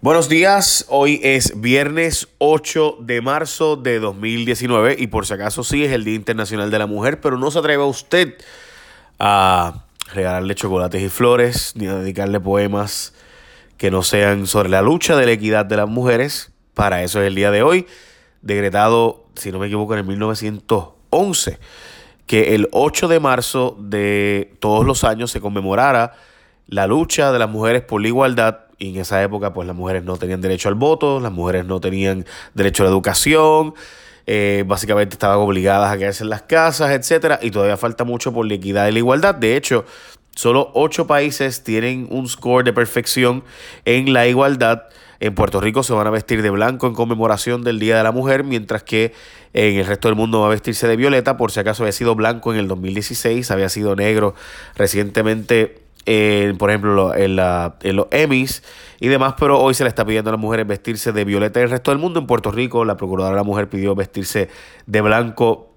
Buenos días, hoy es viernes 8 de marzo de 2019 y por si acaso sí es el Día Internacional de la Mujer, pero no se atreva usted a regalarle chocolates y flores ni a dedicarle poemas que no sean sobre la lucha de la equidad de las mujeres. Para eso es el día de hoy, decretado, si no me equivoco, en el 1911, que el 8 de marzo de todos los años se conmemorara la lucha de las mujeres por la igualdad y en esa época pues las mujeres no tenían derecho al voto, las mujeres no tenían derecho a la educación, eh, básicamente estaban obligadas a quedarse en las casas, etcétera, y todavía falta mucho por la equidad y la igualdad. De hecho, solo ocho países tienen un score de perfección en la igualdad. En Puerto Rico se van a vestir de blanco en conmemoración del Día de la Mujer, mientras que en el resto del mundo va a vestirse de violeta, por si acaso había sido blanco en el 2016, había sido negro recientemente por ejemplo, en, la, en, los Emmys y demás, pero hoy se le está pidiendo a las mujeres vestirse de violeta en el resto del mundo. En Puerto Rico, la procuradora de la mujer pidió vestirse de blanco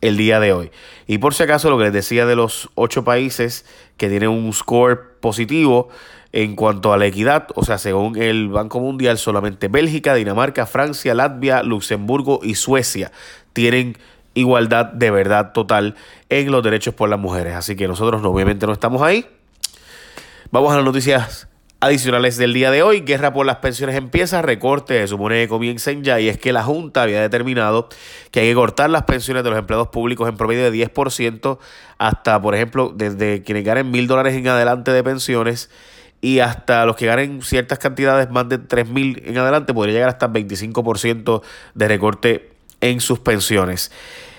el día de hoy. Y por si acaso, lo que les decía de los ocho países que tienen un score positivo en cuanto a la equidad, o sea, según el Banco Mundial, solamente Bélgica, Dinamarca, Francia, Latvia, Luxemburgo y Suecia tienen igualdad de verdad total en los derechos por las mujeres. Así que nosotros obviamente no estamos ahí, Vamos a las noticias adicionales del día de hoy. Guerra por las pensiones empieza, recorte se supone que comiencen ya y es que la Junta había determinado que hay que cortar las pensiones de los empleados públicos en promedio de 10% hasta, por ejemplo, desde quienes ganen mil dólares en adelante de pensiones y hasta los que ganen ciertas cantidades, más de tres mil en adelante, podría llegar hasta 25% de recorte en sus pensiones.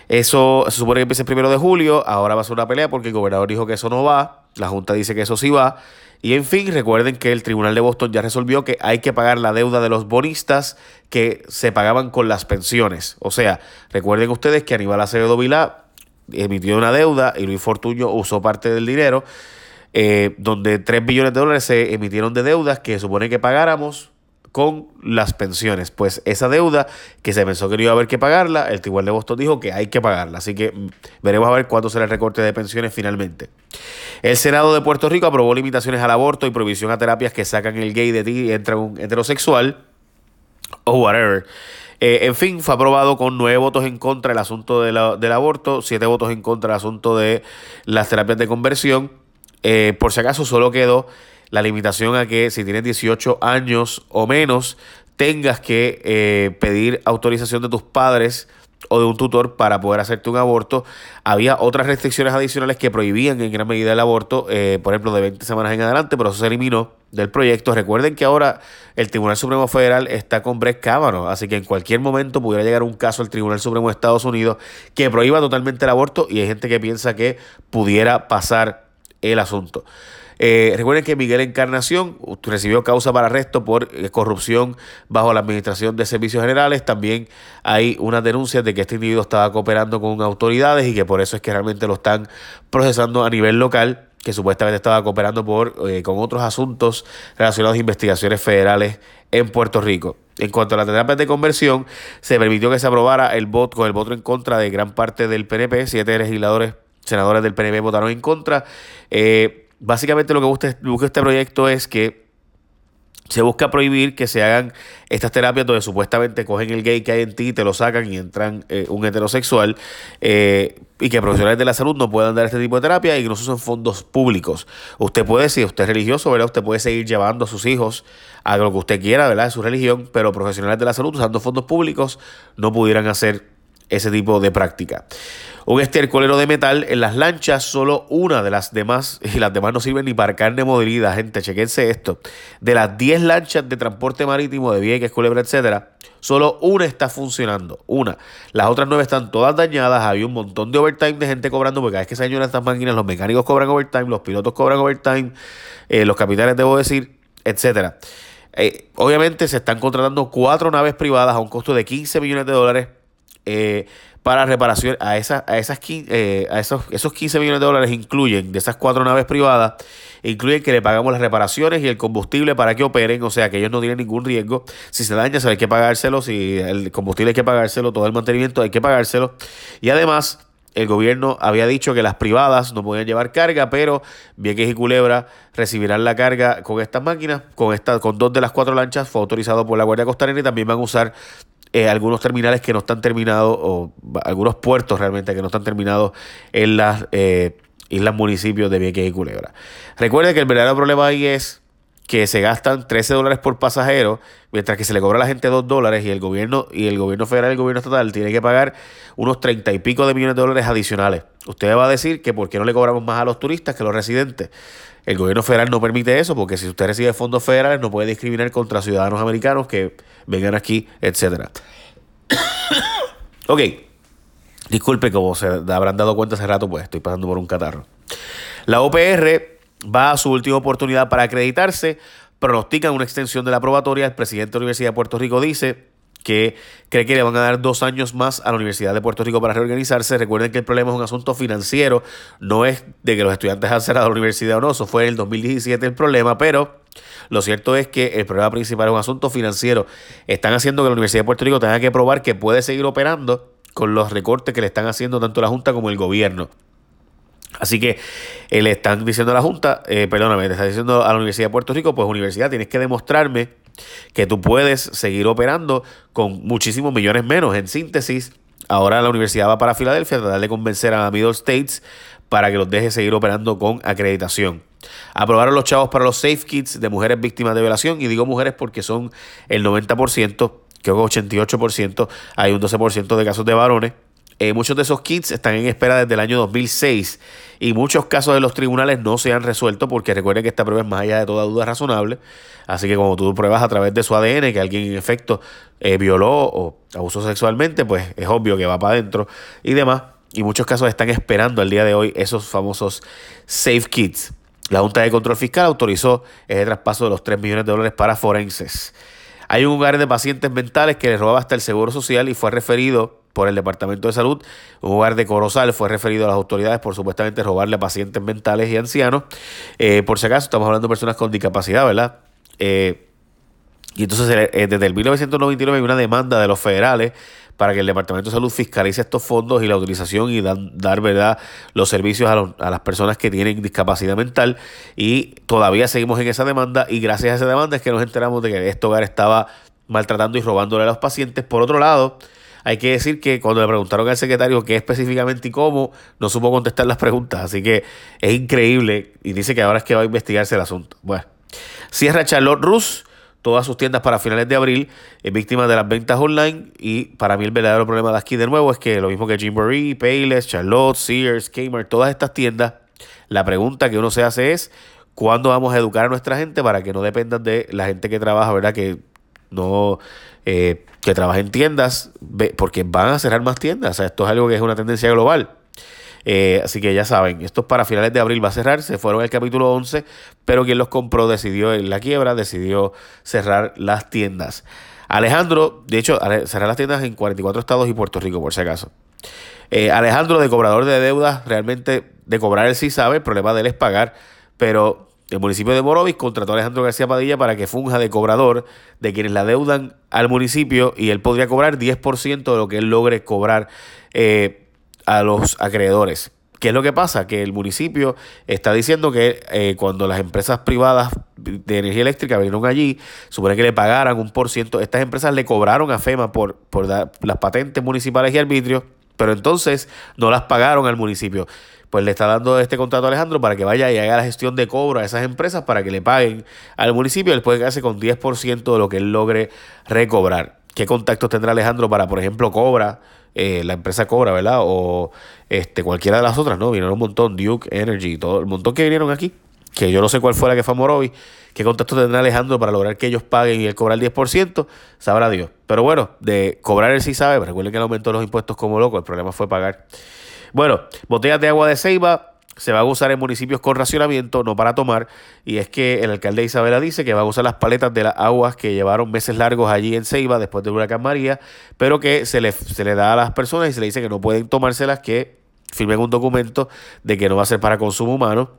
Eso se supone que empieza el primero de julio, ahora va a ser una pelea porque el gobernador dijo que eso no va, la Junta dice que eso sí va. Y en fin, recuerden que el Tribunal de Boston ya resolvió que hay que pagar la deuda de los bonistas que se pagaban con las pensiones. O sea, recuerden ustedes que Aníbal Acevedo Vilá emitió una deuda y Luis Fortuño usó parte del dinero, eh, donde 3 billones de dólares se emitieron de deudas que supone que pagáramos con las pensiones. Pues esa deuda que se pensó que no iba a haber que pagarla, el Tribunal de Boston dijo que hay que pagarla. Así que mm, veremos a ver cuándo será el recorte de pensiones finalmente. El Senado de Puerto Rico aprobó limitaciones al aborto y prohibición a terapias que sacan el gay de ti y entra un heterosexual o whatever. Eh, en fin, fue aprobado con nueve votos en contra el asunto del aborto, siete votos en contra el asunto de las terapias de conversión. Eh, por si acaso, solo quedó la limitación a que si tienes 18 años o menos, tengas que eh, pedir autorización de tus padres o de un tutor para poder hacerte un aborto. Había otras restricciones adicionales que prohibían en gran medida el aborto, eh, por ejemplo, de 20 semanas en adelante, pero eso se eliminó del proyecto. Recuerden que ahora el Tribunal Supremo Federal está con Brett Kavanaugh, así que en cualquier momento pudiera llegar un caso al Tribunal Supremo de Estados Unidos que prohíba totalmente el aborto y hay gente que piensa que pudiera pasar el asunto. Eh, recuerden que Miguel Encarnación recibió causa para arresto por eh, corrupción bajo la Administración de Servicios Generales. También hay unas denuncias de que este individuo estaba cooperando con autoridades y que por eso es que realmente lo están procesando a nivel local que supuestamente estaba cooperando por, eh, con otros asuntos relacionados a investigaciones federales en Puerto Rico. En cuanto a la terapia de conversión, se permitió que se aprobara el voto con el voto en contra de gran parte del PNP. Siete legisladores, senadores del PNP votaron en contra. Básicamente lo que busca, este proyecto es que se busca prohibir que se hagan estas terapias donde supuestamente cogen el gay que hay en ti, te lo sacan y entran eh, un heterosexual eh, y que profesionales de la salud no puedan dar este tipo de terapia y que no se usen fondos públicos. Usted puede, si usted es religioso, ¿verdad? Usted puede seguir llevando a sus hijos a lo que usted quiera, ¿verdad? De su religión, pero profesionales de la salud usando fondos públicos no pudieran hacer ese tipo de práctica un estercolero de metal en las lanchas, solo una de las demás, y las demás no sirven ni para carne modrida, gente, chequense esto. De las 10 lanchas de transporte marítimo de Vieques, Culebra, etcétera, solo una está funcionando, una. Las otras nueve están todas dañadas, había un montón de overtime de gente cobrando, porque cada vez que se dañan estas máquinas, los mecánicos cobran overtime, los pilotos cobran overtime, eh, los capitanes, debo decir, etcétera. Eh, obviamente se están contratando cuatro naves privadas a un costo de 15 millones de dólares. Eh, para reparación a, esa, a, esas, eh, a esos, esos 15 millones de dólares incluyen de esas cuatro naves privadas, incluyen que le pagamos las reparaciones y el combustible para que operen, o sea que ellos no tienen ningún riesgo. Si se daña, se hay que pagárselo, si el combustible hay que pagárselo, todo el mantenimiento hay que pagárselo. Y además el gobierno había dicho que las privadas no podían llevar carga, pero Vieques y Culebra recibirán la carga con estas máquinas, con, esta, con dos de las cuatro lanchas, fue autorizado por la Guardia Costanera y también van a usar eh, algunos terminales que no están terminados, o algunos puertos realmente que no están terminados en las eh, islas municipios de Vieques y Culebra. Recuerde que el verdadero problema ahí es que se gastan 13 dólares por pasajero, mientras que se le cobra a la gente 2 dólares y el gobierno, y el gobierno federal y el gobierno estatal tiene que pagar unos 30 y pico de millones de dólares adicionales. Usted va a decir que por qué no le cobramos más a los turistas que a los residentes. El gobierno federal no permite eso porque si usted recibe fondos federales no puede discriminar contra ciudadanos americanos que vengan aquí, etcétera. ok. Disculpe, como se habrán dado cuenta hace rato, pues estoy pasando por un catarro. La OPR va a su última oportunidad para acreditarse, pronostican una extensión de la probatoria. El presidente de la Universidad de Puerto Rico dice que cree que le van a dar dos años más a la Universidad de Puerto Rico para reorganizarse. Recuerden que el problema es un asunto financiero, no es de que los estudiantes han cerrado la universidad o no, eso fue en el 2017 el problema, pero lo cierto es que el problema principal es un asunto financiero. Están haciendo que la Universidad de Puerto Rico tenga que probar que puede seguir operando con los recortes que le están haciendo tanto la Junta como el gobierno. Así que le están diciendo a la Junta, eh, perdóname, le está diciendo a la Universidad de Puerto Rico, pues universidad, tienes que demostrarme que tú puedes seguir operando con muchísimos millones menos. En síntesis, ahora la universidad va para Filadelfia a tratar de convencer a Middle States para que los deje seguir operando con acreditación. Aprobaron los chavos para los safe kits de mujeres víctimas de violación, y digo mujeres porque son el 90%, creo que 88%, hay un 12% de casos de varones. Eh, muchos de esos kits están en espera desde el año 2006 y muchos casos de los tribunales no se han resuelto porque recuerden que esta prueba es más allá de toda duda razonable. Así que como tú pruebas a través de su ADN que alguien en efecto eh, violó o abusó sexualmente, pues es obvio que va para adentro y demás. Y muchos casos están esperando al día de hoy esos famosos safe kits. La Junta de Control Fiscal autorizó ese traspaso de los 3 millones de dólares para forenses. Hay un hogar de pacientes mentales que le robaba hasta el Seguro Social y fue referido por el Departamento de Salud. Un hogar de Corozal fue referido a las autoridades por supuestamente robarle a pacientes mentales y ancianos. Eh, por si acaso, estamos hablando de personas con discapacidad, ¿verdad? Eh, y entonces, eh, desde el 1999 hay una demanda de los federales para que el Departamento de Salud fiscalice estos fondos y la utilización y dar verdad los servicios a, a, las personas que tienen discapacidad mental. Y todavía seguimos en esa demanda y gracias a esa demanda es que nos enteramos de que este hogar estaba maltratando y robándole a los pacientes. Por otro lado, hay que decir que cuando le preguntaron al secretario qué específicamente y cómo, no supo contestar las preguntas. Así que es increíble y dice que ahora es que va a investigarse el asunto. Bueno, cierra Charlotte Rus todas sus tiendas para finales de abril, es víctima de las ventas online. Y para mí el verdadero problema de aquí de nuevo es que lo mismo que Gymboree, Payless, Charlotte, Sears, Kmart, todas estas tiendas, la pregunta que uno se hace es, ¿cuándo vamos a educar a nuestra gente para que no dependan de la gente que trabaja, verdad? Que no eh, que trabaja en tiendas, porque van a cerrar más tiendas. O sea, esto es algo que es una tendencia global. Eh, así que ya saben, esto es para finales de abril va a cerrar, se fueron el capítulo 11, pero quien los compró decidió en la quiebra, decidió cerrar las tiendas. Alejandro, de hecho, cerrar las tiendas en 44 estados y Puerto Rico, por si acaso. Eh, Alejandro, de cobrador de deudas, realmente de cobrar él sí sabe, el problema de él es pagar, pero el municipio de Morovis contrató a Alejandro García Padilla para que funja de cobrador de quienes la deudan al municipio y él podría cobrar 10% de lo que él logre cobrar eh, a los acreedores. ¿Qué es lo que pasa? Que el municipio está diciendo que eh, cuando las empresas privadas de energía eléctrica vinieron allí, supone que le pagaran un por ciento. Estas empresas le cobraron a FEMA por, por las patentes municipales y arbitrios, pero entonces no las pagaron al municipio pues le está dando este contrato a Alejandro para que vaya y haga la gestión de cobro a esas empresas para que le paguen al municipio. Él puede quedarse con 10% de lo que él logre recobrar. ¿Qué contactos tendrá Alejandro para, por ejemplo, Cobra, eh, la empresa Cobra, ¿verdad? O este, cualquiera de las otras, ¿no? Vinieron un montón, Duke Energy, todo el montón que vinieron aquí, que yo no sé cuál fue la que fue Morovi. ¿Qué contactos tendrá Alejandro para lograr que ellos paguen y él cobrar el 10%? Sabrá Dios. Pero bueno, de cobrar él sí sabe. Recuerden que él aumentó los impuestos como loco, el problema fue pagar. Bueno, botellas de agua de ceiba se va a usar en municipios con racionamiento, no para tomar. Y es que el alcalde Isabela dice que va a usar las paletas de las aguas que llevaron meses largos allí en Ceiba después del huracán María, pero que se le, se le da a las personas y se le dice que no pueden tomárselas, que firmen un documento de que no va a ser para consumo humano.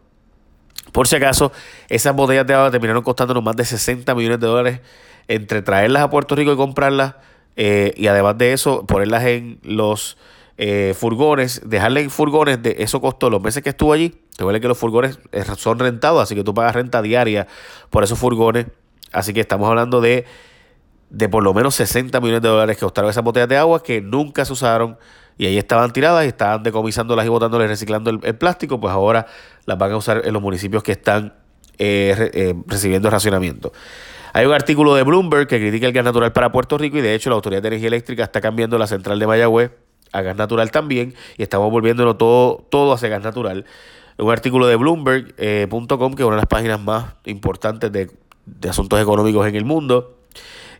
Por si acaso, esas botellas de agua terminaron costándonos más de 60 millones de dólares entre traerlas a Puerto Rico y comprarlas. Eh, y además de eso, ponerlas en los eh, furgones, dejarle furgones, de eso costó los meses que estuvo allí. Te que los furgones eh, son rentados, así que tú pagas renta diaria por esos furgones. Así que estamos hablando de, de por lo menos 60 millones de dólares que costaron esas botellas de agua que nunca se usaron y ahí estaban tiradas y estaban decomisándolas y botándolas, reciclando el, plástico. Pues ahora las van a usar en los municipios que están eh, recibiendo racionamiento. Hay un artículo de Bloomberg que critica el gas natural para Puerto Rico y de hecho la Autoridad de Energía Eléctrica está cambiando la central de Mayagüez a gas natural también y estamos volviéndolo todo, todo hacia gas natural. Un artículo de Bloomberg.com, eh, que es una de las páginas más importantes de, asuntos económicos en el mundo,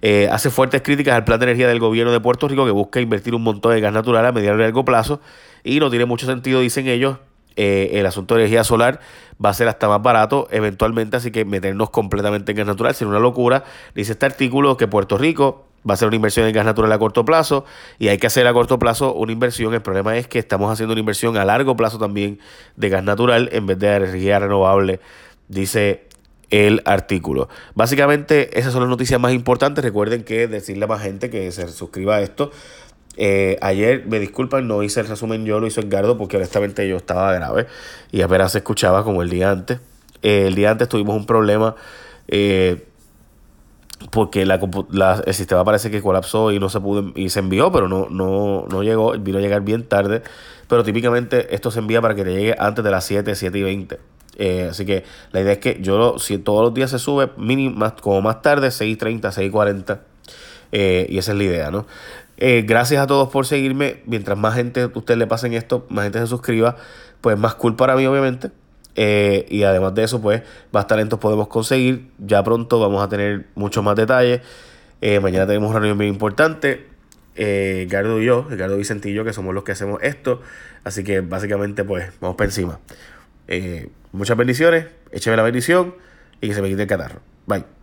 eh, hace fuertes críticas al plan de energía del gobierno de Puerto Rico que busca invertir un montón de gas natural a mediano y largo plazo y no tiene mucho sentido, dicen ellos, eh, el asunto de energía solar va a ser hasta más barato eventualmente, así que meternos completamente en gas natural sería una locura. Dice este artículo que Puerto Rico va a ser una inversión en gas natural a corto plazo y hay que hacer a corto plazo una inversión. El problema es que estamos haciendo una inversión a largo plazo también de gas natural en vez de energía renovable, dice el artículo. Básicamente esas son las noticias más importantes. Recuerden que decirle a más gente que se suscriba a esto. Eh, ayer, me disculpan, no hice el resumen yo, lo hizo Edgardo porque honestamente yo estaba grave y apenas se escuchaba como el día antes. Eh, el día antes tuvimos un problema eh, porque la, el sistema parece que colapsó y no se pudo y se envió, pero no, no, no llegó, vino a llegar bien tarde. Pero típicamente esto se envía para que te llegue antes de las 7, 7 y 20. Eh, así que la idea es que yo, si todos los días se sube, mínimo, más, como más tarde, 6.30, 6.40. Eh, y esa es la idea, ¿no? Eh, gracias a todos por seguirme. Mientras más gente usted le pasen esto, más gente se suscriba, pues más cool para mí, obviamente. Eh, y además de eso, pues más talentos podemos conseguir. Ya pronto vamos a tener muchos más detalles. Eh, mañana tenemos una reunión bien importante. Eh, Gardo y yo, Ricardo Vicentillo, que somos los que hacemos esto. Así que básicamente, pues vamos para encima. muchas bendiciones, écheme la bendición y que se me quite el catarro. Bye.